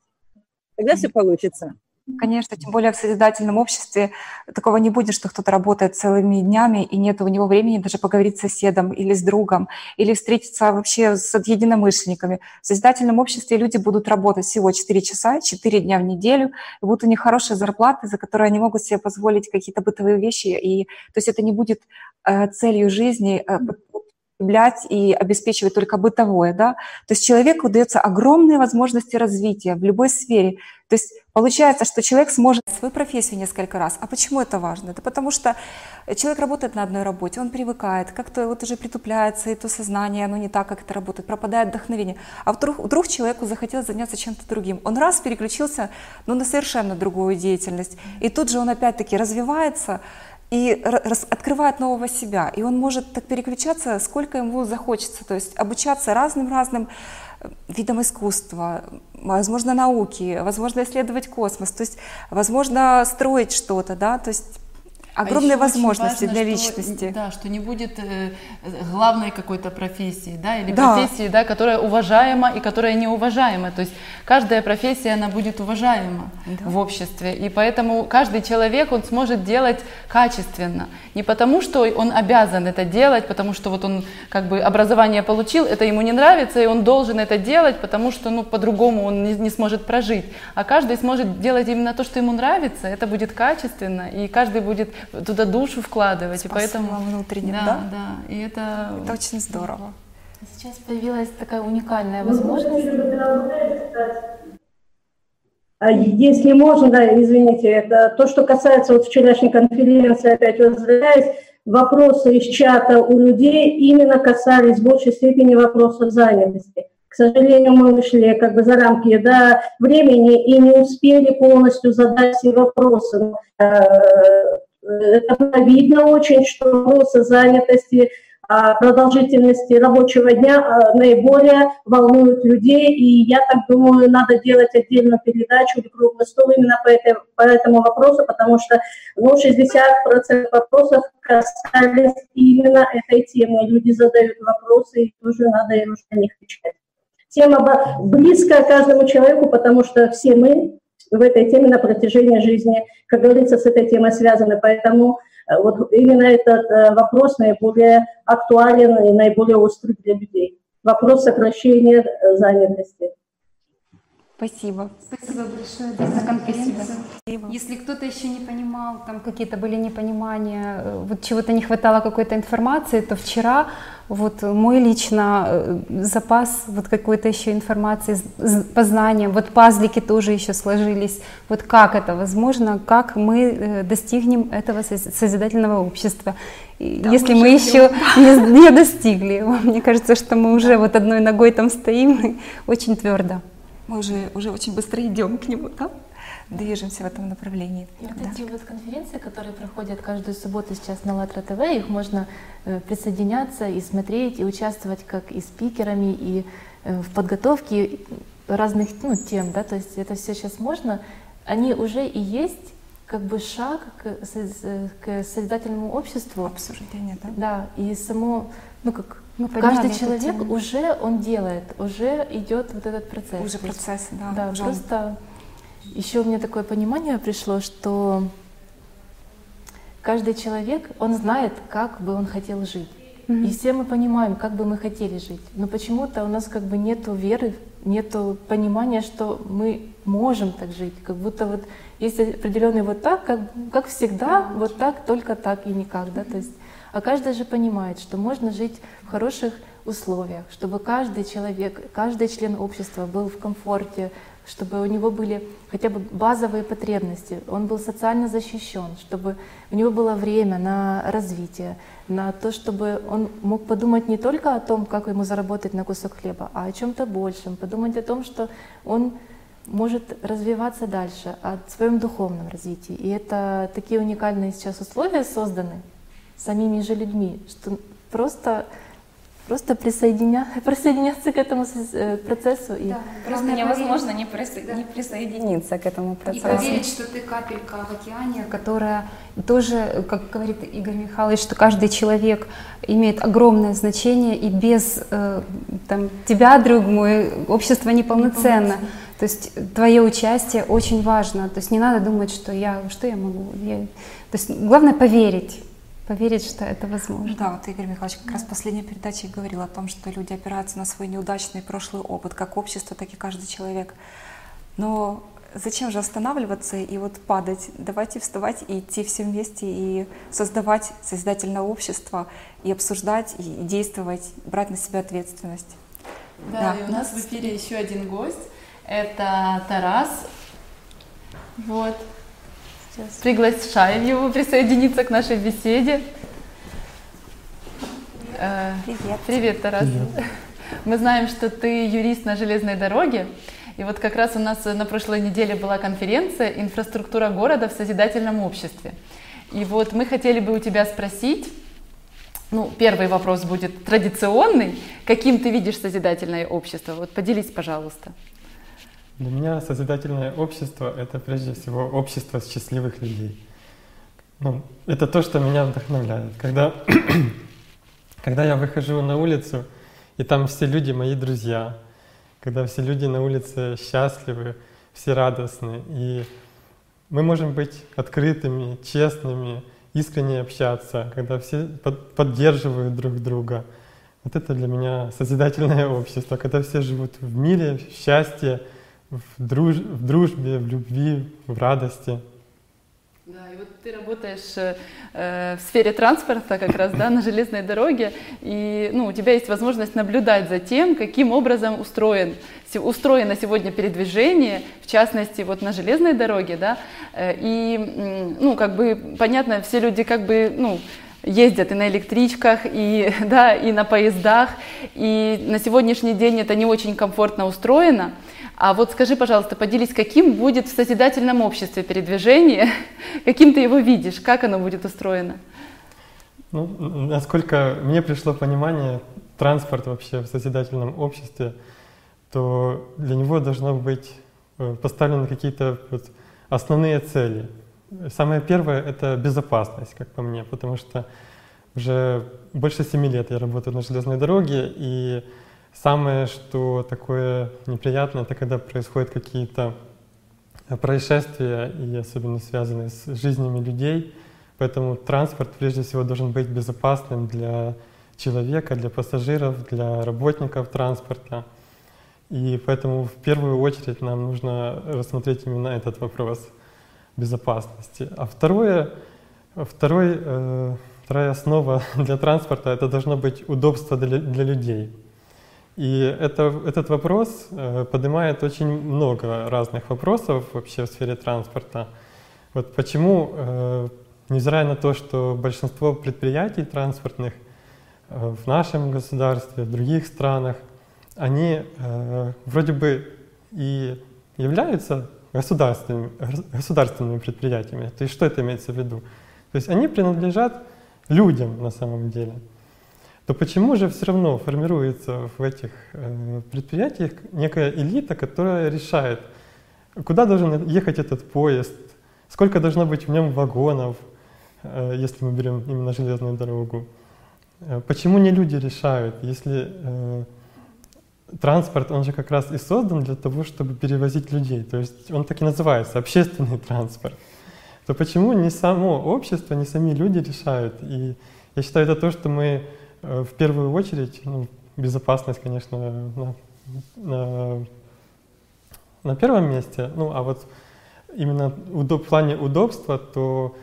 Тогда все получится. Конечно, тем более в созидательном обществе такого не будет, что кто-то работает целыми днями, и нет у него времени даже поговорить с соседом или с другом, или встретиться вообще с единомышленниками. В созидательном обществе люди будут работать всего 4 часа, 4 дня в неделю, и будут у них хорошие зарплаты, за которые они могут себе позволить какие-то бытовые вещи. И, то есть это не будет э, целью жизни э, потреблять и обеспечивать только бытовое, да, то есть человеку дается огромные возможности развития в любой сфере. То есть получается, что человек сможет свою профессию несколько раз. А почему это важно? Это потому что человек работает на одной работе, он привыкает, как-то вот уже притупляется, и то сознание, оно не так, как это работает, пропадает вдохновение. А вдруг, вдруг человеку захотелось заняться чем-то другим. Он раз переключился ну, на совершенно другую деятельность, и тут же он опять-таки развивается, и открывает нового себя. И он может так переключаться, сколько ему захочется, то есть обучаться разным-разным видам искусства, возможно, науки, возможно, исследовать космос, то есть, возможно, строить что-то, да, то есть огромные а возможности важно, для личности. Что, да, что не будет э, главной какой-то профессии, да, или да. профессии, да, которая уважаема и которая неуважаема. То есть каждая профессия, она будет уважаема да. в обществе. И поэтому каждый человек, он сможет делать качественно. Не потому, что он обязан это делать, потому что вот он как бы образование получил, это ему не нравится, и он должен это делать, потому что ну, по-другому он не, не сможет прожить. А каждый сможет делать именно то, что ему нравится, это будет качественно, и каждый будет туда душу вкладывать. Спасибо, и поэтому внутренне, да, да? да. И это, это очень здорово. Сейчас появилась такая уникальная возможность. А если можно, да, извините, это то, что касается вот вчерашней конференции, опять возвращаясь, вопросы из чата у людей именно касались в большей степени вопроса занятости. К сожалению, мы вышли как бы за рамки да, времени и не успели полностью задать все вопросы. Это видно очень, что вопросы занятости а, продолжительности рабочего дня а, наиболее волнуют людей. И я так думаю, надо делать отдельную передачу или круглый стол именно по, этой, по этому вопросу, потому что ну, 60% вопросов касались именно этой темы. Люди задают вопросы, и тоже надо им на них отвечать. Тема близкая каждому человеку, потому что все мы в этой теме на протяжении жизни, как говорится, с этой темой связаны. Поэтому э, вот именно этот э, вопрос наиболее актуален и наиболее острый для людей. Вопрос сокращения э, занятости. Спасибо. Спасибо большое за конференцию. Если кто-то еще не понимал, там какие-то были непонимания, э, вот чего-то не хватало какой-то информации, то вчера вот мой лично э, запас вот какой-то еще информации по знаниям, вот пазлики тоже еще сложились, вот как это возможно, как мы э, достигнем этого созидательного общества. Да, Если мы, мы еще [LAUGHS] не, не достигли, мне кажется, что мы уже вот одной ногой там стоим очень твердо мы уже, уже очень быстро идем к нему, да? движемся в этом направлении. И вот да. эти вот конференции, которые проходят каждую субботу сейчас на ЛАТРА ТВ, их можно э, присоединяться и смотреть, и участвовать как и спикерами, и э, в подготовке разных ну, тем, да, то есть это все сейчас можно. Они уже и есть как бы шаг к, к созидательному обществу. Обсуждение, да? Да, и само, ну как мы Каждый человек тему. уже он делает, уже идет вот этот процесс. Уже процесс, да. Да, уже просто еще у меня такое понимание пришло, что каждый человек, он знает, как бы он хотел жить. Mm-hmm. И все мы понимаем, как бы мы хотели жить. Но почему-то у нас как бы нету веры, нету понимания, что мы можем так жить. Как будто вот есть определенный вот так, как, как всегда, вот так, только так и никак. Да? То есть а каждый же понимает, что можно жить в хороших условиях, чтобы каждый человек, каждый член общества был в комфорте, чтобы у него были хотя бы базовые потребности, он был социально защищен, чтобы у него было время на развитие, на то, чтобы он мог подумать не только о том, как ему заработать на кусок хлеба, а о чем-то большем, подумать о том, что он может развиваться дальше, о своем духовном развитии. И это такие уникальные сейчас условия созданы, самими же людьми, что просто просто присоединя... [LAUGHS] присоединяться к этому э, процессу. И... Да, просто невозможно не, присо... да. не присоединиться к этому процессу. И поверить, что ты капелька в океане, которая тоже, как говорит Игорь Михайлович, что каждый человек имеет огромное значение, и без э, там, тебя, друг мой, общество неполноценно. То есть твое участие очень важно. То есть не надо думать, что я, что я могу. Я... То есть главное поверить поверить, что это возможно. Да, вот Игорь Михайлович как раз в последней передаче говорил о том, что люди опираются на свой неудачный прошлый опыт, как общество, так и каждый человек. Но зачем же останавливаться и вот падать? Давайте вставать и идти все вместе и создавать созидательное общество, и обсуждать, и действовать, брать на себя ответственность. Да, да. и у нас в эфире еще один гость. Это Тарас. Вот. Сейчас приглашаем его присоединиться к нашей беседе. Э, привет. Привет, Тарас. Привет. Мы знаем, что ты юрист на железной дороге. И вот как раз у нас на прошлой неделе была конференция «Инфраструктура города в созидательном обществе». И вот мы хотели бы у тебя спросить, ну, первый вопрос будет традиционный. Каким ты видишь созидательное общество? Вот поделись, пожалуйста. Для меня созидательное общество — это прежде всего общество счастливых людей. Ну, это то, что меня вдохновляет. Когда, [CLEARS THROAT] когда я выхожу на улицу, и там все люди мои друзья, когда все люди на улице счастливы, все радостны, и мы можем быть открытыми, честными, искренне общаться, когда все поддерживают друг друга. Вот это для меня созидательное [LAUGHS] общество, когда все живут в мире, в счастье, в, друж, в дружбе, в любви, в радости. Да, и вот ты работаешь э, в сфере транспорта как раз, да, на железной дороге, и ну, у тебя есть возможность наблюдать за тем, каким образом устроен, устроено сегодня передвижение, в частности, вот на железной дороге, да, э, и, ну, как бы, понятно, все люди как бы, ну, ездят и на электричках, и, [LAUGHS] да, и на поездах, и на сегодняшний день это не очень комфортно устроено, а вот скажи, пожалуйста, поделись, каким будет в созидательном обществе передвижение, [LAUGHS] каким ты его видишь, как оно будет устроено? Ну, насколько мне пришло понимание, транспорт вообще в созидательном обществе, то для него должно быть э, поставлены какие-то вот основные цели. Самое первое — это безопасность, как по мне, потому что уже больше семи лет я работаю на железной дороге, и самое, что такое неприятное, это когда происходят какие-то происшествия, и особенно связанные с жизнями людей. Поэтому транспорт прежде всего должен быть безопасным для человека, для пассажиров, для работников транспорта. И поэтому в первую очередь нам нужно рассмотреть именно этот вопрос безопасности. А второе, второй, э, вторая основа [LAUGHS] для транспорта — это должно быть удобство для, для людей. И это, этот вопрос э, поднимает очень много разных вопросов вообще в сфере транспорта. Вот почему, э, невзирая на то, что большинство предприятий транспортных э, в нашем государстве, в других странах, они вроде бы и являются государственными, государственными предприятиями. То есть что это имеется в виду? То есть они принадлежат людям на самом деле. То почему же все равно формируется в этих э, предприятиях некая элита, которая решает, куда должен ехать этот поезд, сколько должно быть в нем вагонов, э, если мы берем именно железную дорогу. Э, почему не люди решают, если транспорт, он же как раз и создан для того, чтобы перевозить людей. То есть он так и называется, общественный транспорт. То почему не само общество, не сами люди решают? И я считаю, это то, что мы в первую очередь, ну, безопасность, конечно, на, на, на первом месте, ну, а вот именно в плане удобства, то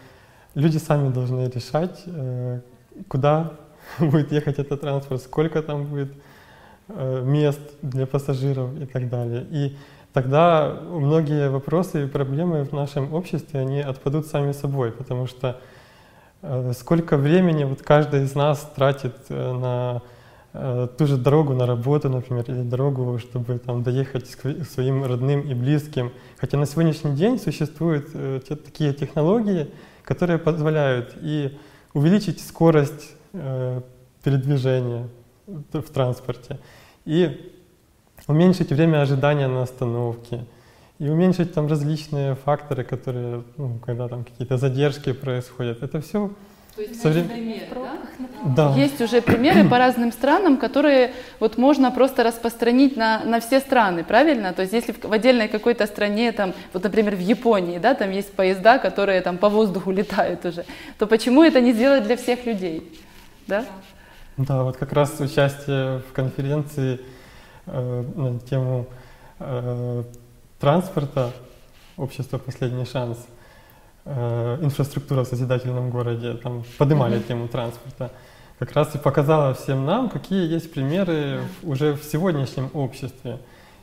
люди сами должны решать, э, куда [LAUGHS] будет ехать этот транспорт, сколько там будет Э, мест для пассажиров и так далее. И тогда многие вопросы и проблемы в нашем обществе, они отпадут сами собой, потому что э, сколько времени вот каждый из нас тратит э, на ту же дорогу на работу, например, или дорогу, чтобы там доехать к своим родным и близким. Хотя на сегодняшний день существуют такие технологии, которые позволяют и увеличить скорость передвижения, в транспорте, и уменьшить время ожидания на остановке, и уменьшить там различные факторы, которые, ну, когда там какие-то задержки происходят. Это все то есть со врем... примеры, да? да? Есть уже примеры по разным странам, которые вот можно просто распространить на, на все страны, правильно? То есть если в, в отдельной какой-то стране, там, вот, например, в Японии, да, там есть поезда, которые там по воздуху летают уже, то почему это не сделать для всех людей? Да? Да, вот как раз участие в конференции э, на тему э, транспорта, общество «Последний шанс», э, инфраструктура в созидательном городе, там поднимали mm-hmm. тему транспорта, как раз и показала всем нам, какие есть примеры в, уже в сегодняшнем обществе.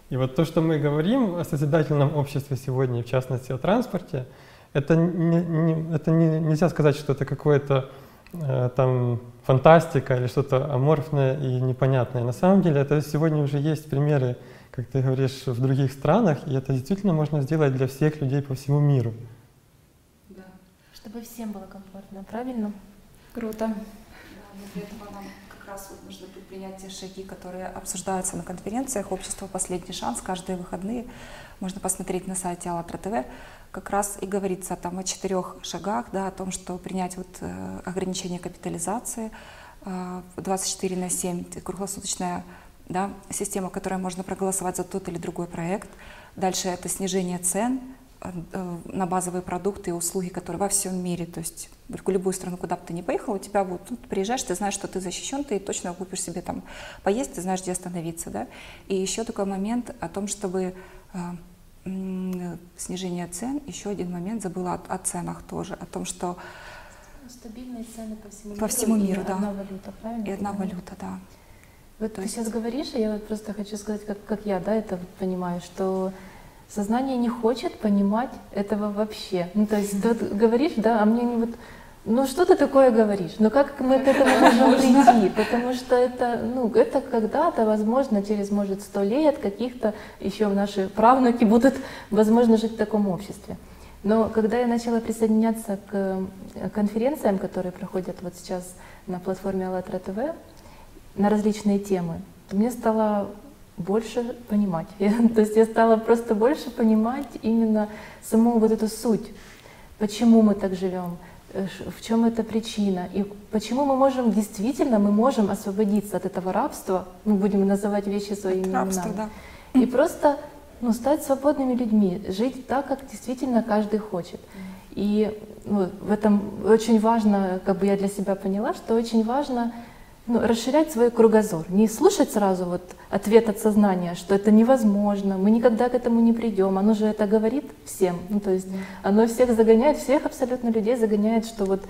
И вот то, что мы говорим о созидательном обществе сегодня, в частности о транспорте, это, не, не, это не, нельзя сказать, что это какое-то Э, там фантастика или что-то аморфное и непонятное. На самом деле это сегодня уже есть примеры, как ты говоришь, в других странах, и это действительно можно сделать для всех людей по всему миру. Да. Чтобы всем было комфортно, правильно? Круто. Да, для этого нам как раз вот нужно предпринять те шаги, которые обсуждаются на конференциях Общество «Последний шанс» каждые выходные. Можно посмотреть на сайте АЛЛАТРА ТВ как раз и говорится там о четырех шагах, да, о том, что принять вот э, ограничение капитализации э, 24 на 7, круглосуточная да, система, которая можно проголосовать за тот или другой проект. Дальше это снижение цен э, э, на базовые продукты и услуги, которые во всем мире, то есть в любую страну, куда бы ты ни поехал, у тебя вот, ты приезжаешь, ты знаешь, что ты защищен, ты точно купишь себе там поесть, ты знаешь, где остановиться, да. И еще такой момент о том, чтобы э, снижение цен. Еще один момент, забыла о, о ценах тоже, о том, что стабильные цены по всему по миру. Всему миру да. одна валюта, правильно? И одна валюта, да. Вот То ты есть... сейчас говоришь, и я вот просто хочу сказать, как, как я да, это понимаю, что сознание не хочет понимать этого вообще. Ну, то есть ты говоришь, да, а мне не вот ну что ты такое говоришь? Ну как мы к этому можем прийти? Потому что это, ну, это когда-то, возможно, через, может, сто лет каких-то еще наши правнуки будут, возможно, жить в таком обществе. Но когда я начала присоединяться к э, конференциям, которые проходят вот сейчас на платформе АЛЛАТРА ТВ на различные темы, то мне стало больше понимать. [LAUGHS] Я, то есть я стала просто больше понимать именно саму вот эту суть, почему мы так живем, э, в чем эта причина, и почему мы можем, действительно, мы можем освободиться от этого рабства, мы будем называть вещи своими Рабство, именами, да. и просто ну, стать свободными людьми, жить так, как действительно каждый хочет. И ну, в этом очень важно, как бы я для себя поняла, что очень важно ну, расширять свой кругозор, не слушать сразу вот ответ от сознания, что это невозможно, мы никогда к этому не придем, оно же это говорит всем, ну, то есть оно всех загоняет, всех абсолютно людей загоняет, что вот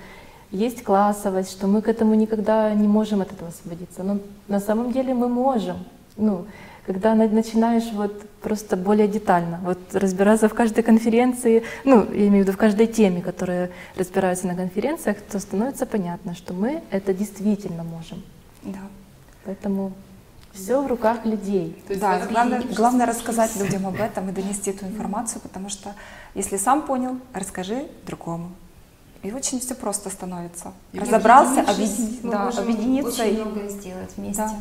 есть классовость, что мы к этому никогда не можем от этого освободиться, но на самом деле мы можем, ну, когда на- начинаешь вот просто более детально вот разбираться в каждой конференции, ну, я имею в виду в каждой теме, которая разбирается на конференциях, то становится понятно, что мы это действительно можем. Да. Поэтому все в руках людей. да, главное, главное рассказать [LAUGHS] людям об этом и донести эту информацию, потому что если сам понял, расскажи другому. И очень все просто становится. И Разобрался, объединившись, объедини- мы да, объединиться очень и многое сделать вместе. Да.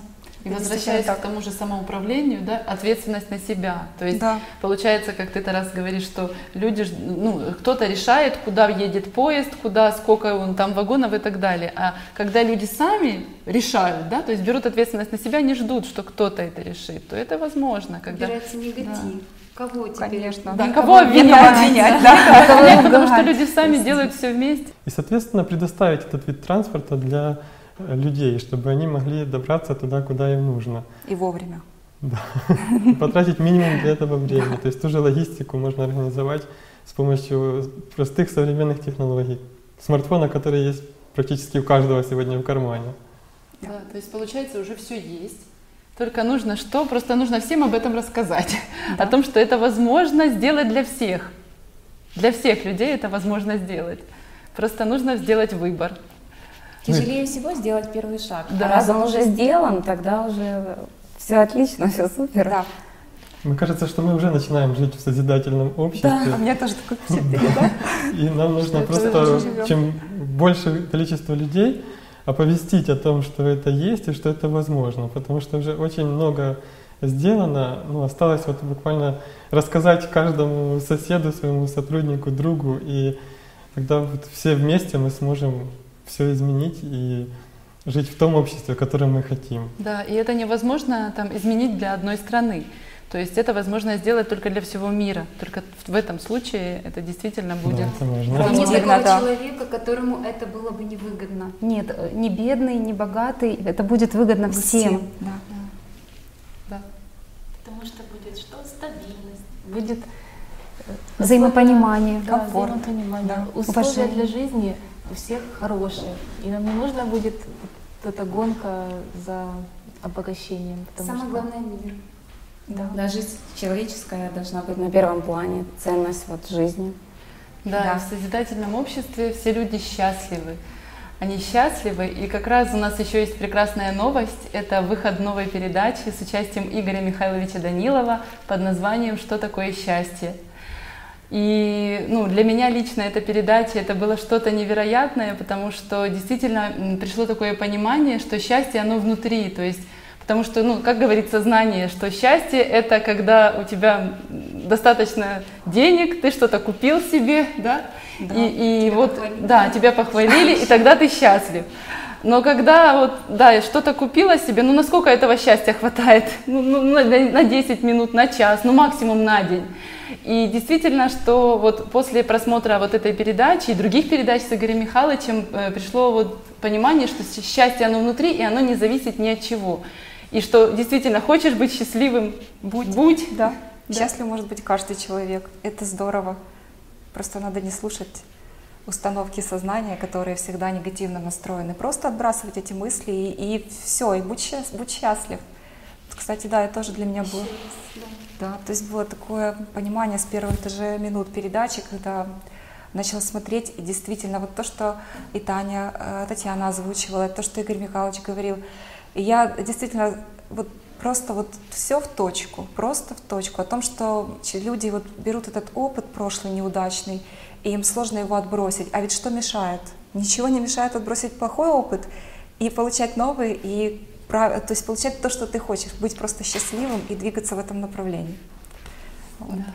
И Это возвращаясь действительно к тому же самоуправлению, да, ответственность на себя. То есть Да. получается, как ты раз говоришь, что люди, ну, кто-то решает, куда едет поезд, куда, сколько он там вагонов и так далее. А когда люди сами решают, да, то есть берут ответственность на себя, не ждут, что кто-то это решит, то это возможно. Когда... Убирается негатив. Кого теперь? Конечно. Да, кого обвинять? да. [LAUGHS] Кого обвинять, потому что люди сами делают все вместе. И, соответственно, предоставить этот вид транспорта для э, людей, чтобы они могли добраться туда, куда им нужно. И вовремя. Да. [LAUGHS] Потратить минимум для этого времени. То есть ту же логистику можно организовать с помощью простых современных технологий. Смартфона, который есть практически у каждого сегодня в кармане. Да, то есть получается уже все есть. Только нужно что? Просто нужно всем об этом рассказать. [LAUGHS] О том, что это возможно сделать для всех. Для всех людей это возможно сделать. Просто нужно сделать выбор. Тяжелее всего сделать первый шаг. Да. А раз он уже сделан, тогда уже все отлично, все супер. Да. Мне кажется, что мы уже начинаем жить в созидательном обществе. Да, у меня тоже такое [LAUGHS] впечатление, да? И нам нужно просто, чем больше количество людей, оповестить о том, что это есть и что это возможно. Потому что уже очень много сделано, ну, осталось вот буквально рассказать каждому соседу, своему сотруднику, другу, и тогда вот все вместе мы сможем все изменить и жить в том обществе, которое мы хотим. Да, и это невозможно там изменить для одной страны. То есть это возможно сделать только для всего мира. Только в этом случае это действительно будет. это можно. И нет такого да. человека, которому это было бы невыгодно. Нет, ни бедный, ни богатый, это будет выгодно всем. Да. Потому что будет что? Стабильность. Будет э, Взаимопонимание. Да, Комфорт. взаимопонимание. Да. Условия Уважение. для жизни у всех хорошие. И нам не нужно будет вот эта гонка за обогащением. Самое что- главное мир. Да. Да, жизнь человеческая должна быть на первом плане, ценность вот жизни. Да, и в созидательном обществе все люди счастливы. Они счастливы, и как раз у нас еще есть прекрасная новость. Это выход новой передачи с участием Игоря Михайловича Данилова под названием «Что такое счастье?». И ну, для меня лично эта передача это было что-то невероятное, потому что действительно пришло такое понимание, что счастье оно внутри, то есть Потому что, ну, как говорит сознание, что счастье это когда у тебя достаточно денег, ты что-то купил себе, да, и, и вот, да, тебя похвалили, и тогда ты счастлив. Но когда вот, да, что-то купила себе, ну насколько этого счастья хватает? Ну, ну, на, на 10 минут, на час, ну максимум на день. И действительно, что вот после просмотра вот этой передачи и других передач с Игорем Михайловичем э, пришло вот понимание, что счастье оно внутри, и оно не зависит ни от чего. И что действительно хочешь быть счастливым, будь, будь. Да. Счастлив может быть каждый человек. Это здорово. Просто надо не слушать установки сознания, которые всегда негативно настроены. Просто отбрасывать эти мысли и, все, и будь, счаст- будь счастлив. Кстати, да, это тоже для меня было. Да, то есть было такое понимание с первых даже минут передачи, когда начала смотреть, и действительно вот то, что и Таня, э, Татьяна озвучивала, то, что Игорь Михайлович говорил, и я действительно вот просто вот все в точку, просто в точку. О том, что люди вот берут этот опыт прошлый неудачный, и им сложно его отбросить. А ведь что мешает? Ничего не мешает отбросить плохой опыт и получать новый, и то есть получать то, что ты хочешь, быть просто счастливым и двигаться в этом направлении. Вот. Да.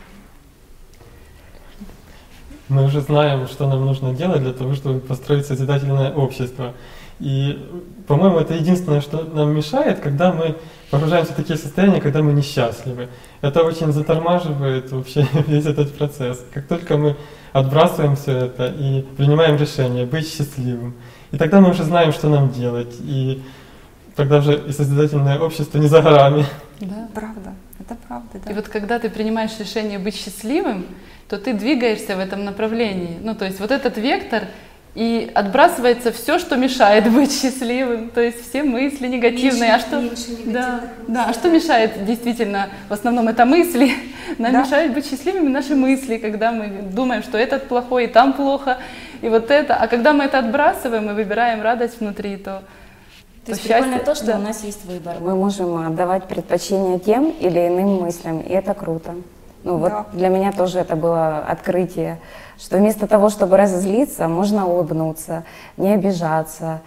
Мы уже знаем, что нам нужно делать для того, чтобы построить созидательное общество. И, по-моему, это единственное, что нам мешает, когда мы погружаемся в такие состояния, когда мы несчастливы. Это очень затормаживает вообще [LAUGHS] весь этот процесс. Как только мы отбрасываем все это и принимаем решение быть счастливым, и тогда мы уже знаем, что нам делать. И тогда же и созидательное общество не за горами. Да, правда. Это правда, да. И вот когда ты принимаешь решение быть счастливым, то ты двигаешься в этом направлении. Ну, то есть вот этот вектор, и отбрасывается все, что мешает быть счастливым, то есть все мысли негативные. Меньше, а что, меньше да, да, а что мешает действительно? В основном это мысли. [LAUGHS] Нам да. мешают быть счастливыми наши мысли, когда мы думаем, что этот плохой, и там плохо, и вот это. А когда мы это отбрасываем и выбираем радость внутри, то то есть прикольно то, что да. у нас есть выбор. Мы можем отдавать предпочтение тем или иным мыслям, и это круто. Ну вот да. для меня тоже это было открытие, что вместо того, чтобы разозлиться, можно улыбнуться, не обижаться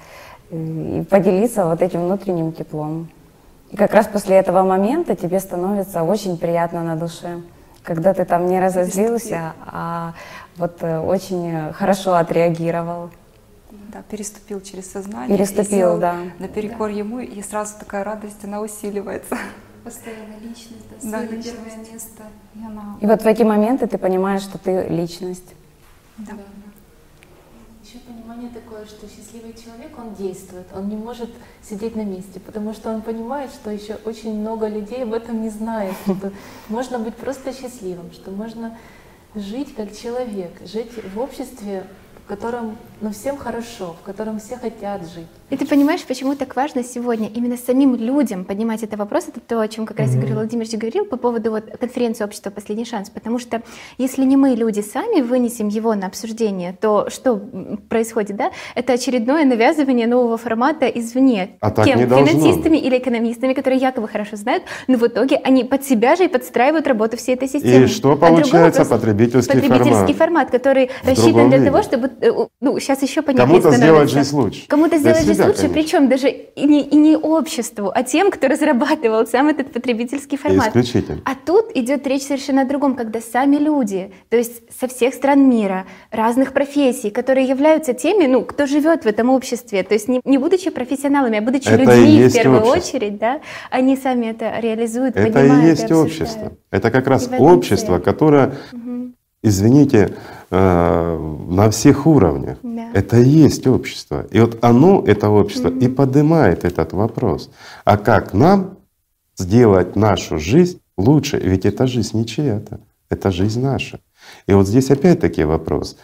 и поделиться вот этим внутренним теплом. И как раз после этого момента тебе становится очень приятно на душе, когда ты там не разозлился, а вот э, очень хорошо отреагировал. Да, переступил через сознание. Переступил, да. Наперекор да. ему, и сразу такая радость, она усиливается. Постоянно личность, да, да личность. первое место. И, она... и вот в эти моменты ты понимаешь, что ты личность. Да. да. Еще понимание такое, что счастливый человек, он действует, он не может сидеть на месте, потому что он понимает, что еще очень много людей об этом не знают, [LAUGHS] что можно быть просто счастливым, что можно жить как человек, жить в обществе в котором ну, всем хорошо, в котором все хотят жить. И ты понимаешь, почему так важно сегодня именно самим людям поднимать этот вопрос? Это то, о чем как раз mm-hmm. Игорь Владимирович говорил по поводу вот конференции общества «Последний шанс». Потому что если не мы, люди, сами вынесем его на обсуждение, то что происходит, да? Это очередное навязывание нового формата извне. А так Кем? не Финансистами или экономистами, которые якобы хорошо знают, но в итоге они под себя же и подстраивают работу всей этой системы. И что получается? А потребительский, потребительский формат. формат, который в рассчитан для того, чтобы... Э, ну, сейчас еще понятнее Кому-то сделать жизнь лучше. Кому-то сделать жизнь лучше, конечно. причем даже и не, и не обществу, а тем, кто разрабатывал сам этот потребительский формат. Исключительно. А тут идет речь совершенно о другом, когда сами люди, то есть со всех стран мира, разных профессий, которые являются теми, ну, кто живет в этом обществе, то есть не, не будучи профессионалами, а будучи это людьми в первую общество. очередь, да, они сами это реализуют, это понимают. Это и есть и общество. Это как раз общество, которое, угу. извините, на всех уровнях. Да. Это и есть общество. И вот оно, это общество, mm-hmm. и поднимает этот вопрос. А как нам сделать нашу жизнь лучше? Ведь эта жизнь не чья-то, это жизнь наша. И вот здесь опять-таки вопрос.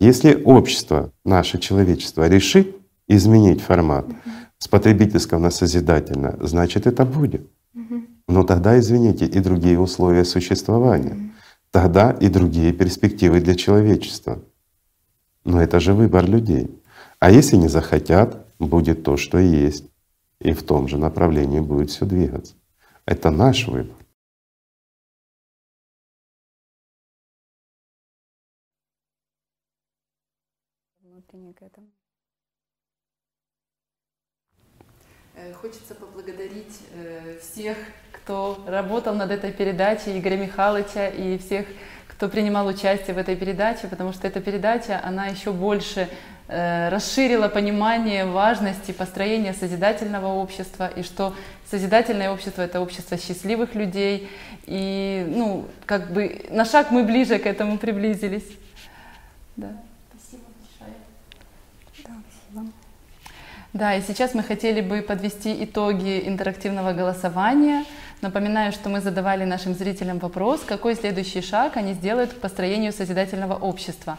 Если общество, наше человечество решит изменить формат mm-hmm. с потребительского на созидательно, значит это будет. Mm-hmm. Но тогда, извините, и другие условия существования. Mm-hmm тогда и другие перспективы для человечества. Но это же выбор людей. А если не захотят, будет то, что есть. И в том же направлении будет все двигаться. Это наш выбор. Э, хочется поблагодарить э, всех кто работал над этой передачей, Игоря Михайловича и всех, кто принимал участие в этой передаче, потому что эта передача, она еще больше э, расширила понимание важности построения созидательного общества, и что созидательное общество — это общество счастливых людей, и, ну, как бы на шаг мы ближе к этому приблизились. Да. Спасибо большое. Да, спасибо. Да, и сейчас мы хотели бы подвести итоги интерактивного голосования — Напоминаю, что мы задавали нашим зрителям вопрос, какой следующий шаг они сделают к построению созидательного общества.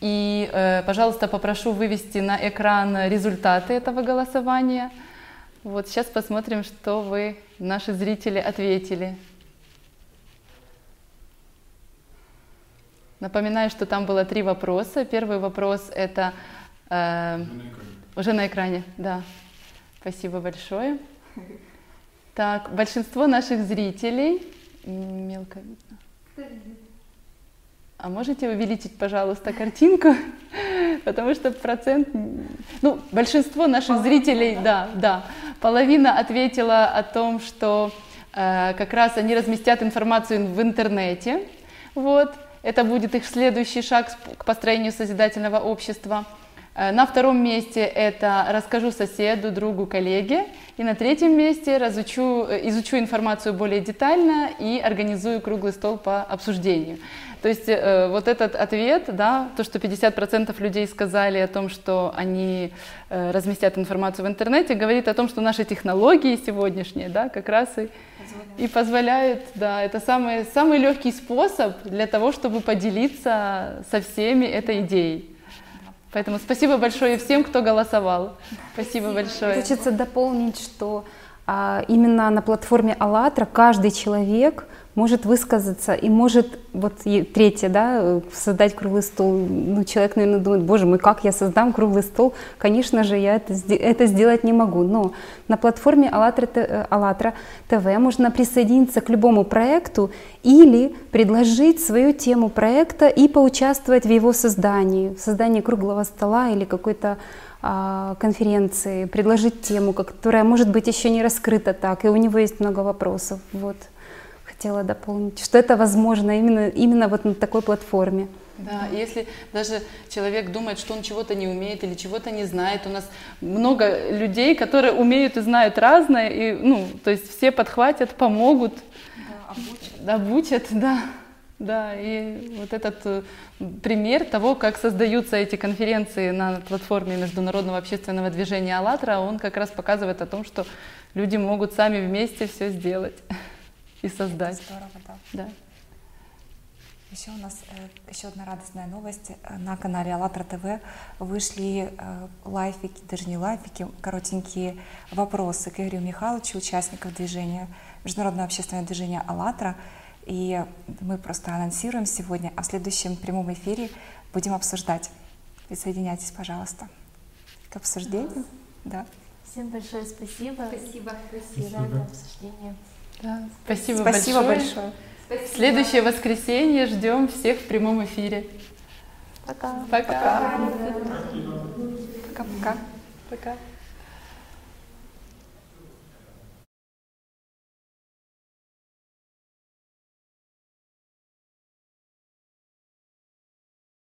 И, э, пожалуйста, попрошу вывести на экран результаты этого голосования. Вот сейчас посмотрим, что вы, наши зрители, ответили. Напоминаю, что там было три вопроса. Первый вопрос это э, уже на экране, да. Спасибо большое. [LAUGHS] Так, большинство наших зрителей, мелко видно. А можете увеличить, пожалуйста, картинку? [LAUGHS] Потому что процент, ну, большинство наших зрителей, да, да, половина ответила о том, что э, как раз они разместят информацию в интернете, вот, это будет их следующий шаг к построению созидательного общества. Э, на втором месте это расскажу соседу, другу, коллеге. И на третьем месте разучу, э, изучу информацию более детально и организую круглый стол по обсуждению. То есть э, вот этот ответ, да, то, что 50% людей сказали о том, что они э, разместят информацию в интернете, говорит о том, что наши технологии сегодняшние, да, как раз и, и позволяют, да, это самый, самый легкий способ для того, чтобы поделиться со всеми этой идеей. Поэтому спасибо большое всем, кто голосовал. Спасибо, спасибо. большое. Хочется дополнить, что а, именно на платформе АЛЛАТРА каждый человек может высказаться и может, вот третье, да, создать круглый стол. Ну, человек, наверное, думает, боже мой, как я создам круглый стол? Конечно же, я это, это сделать не могу. Но на платформе АЛЛАТРА, э, АЛЛАТРА ТВ можно присоединиться к любому проекту или предложить свою тему проекта и поучаствовать в его создании, в создании круглого стола или какой-то а, конференции, предложить тему, которая может быть еще не раскрыта так, и у него есть много вопросов. Вот хотела дополнить, что это возможно именно, именно вот на такой платформе. Да, если даже человек думает, что он чего-то не умеет или чего-то не знает, у нас много людей, которые умеют и знают разное, и, ну, то есть все подхватят, помогут, да, обучат. обучат, да, да, и вот этот э, пример того, как создаются эти конференции на платформе международного общественного движения «АЛЛАТРА», он как раз показывает о том, что люди могут сами вместе все сделать и создать. Здорово, да. да. Еще у нас э, еще одна радостная новость. На канале АЛЛАТРА ТВ вышли э, лайфики, даже не лайфики, коротенькие вопросы к Игорю Михайловичу, участников движения, Международного общественного движения АЛЛАТРА. И мы просто анонсируем сегодня, а в следующем прямом эфире будем обсуждать. Присоединяйтесь, пожалуйста, к обсуждению. Да. Всем большое спасибо. Спасибо. Спасибо за обсуждение. Да, спасибо, спасибо большое. большое. Спасибо. Следующее воскресенье ждем всех в прямом эфире. Пока. Пока. Пока-пока. Пока.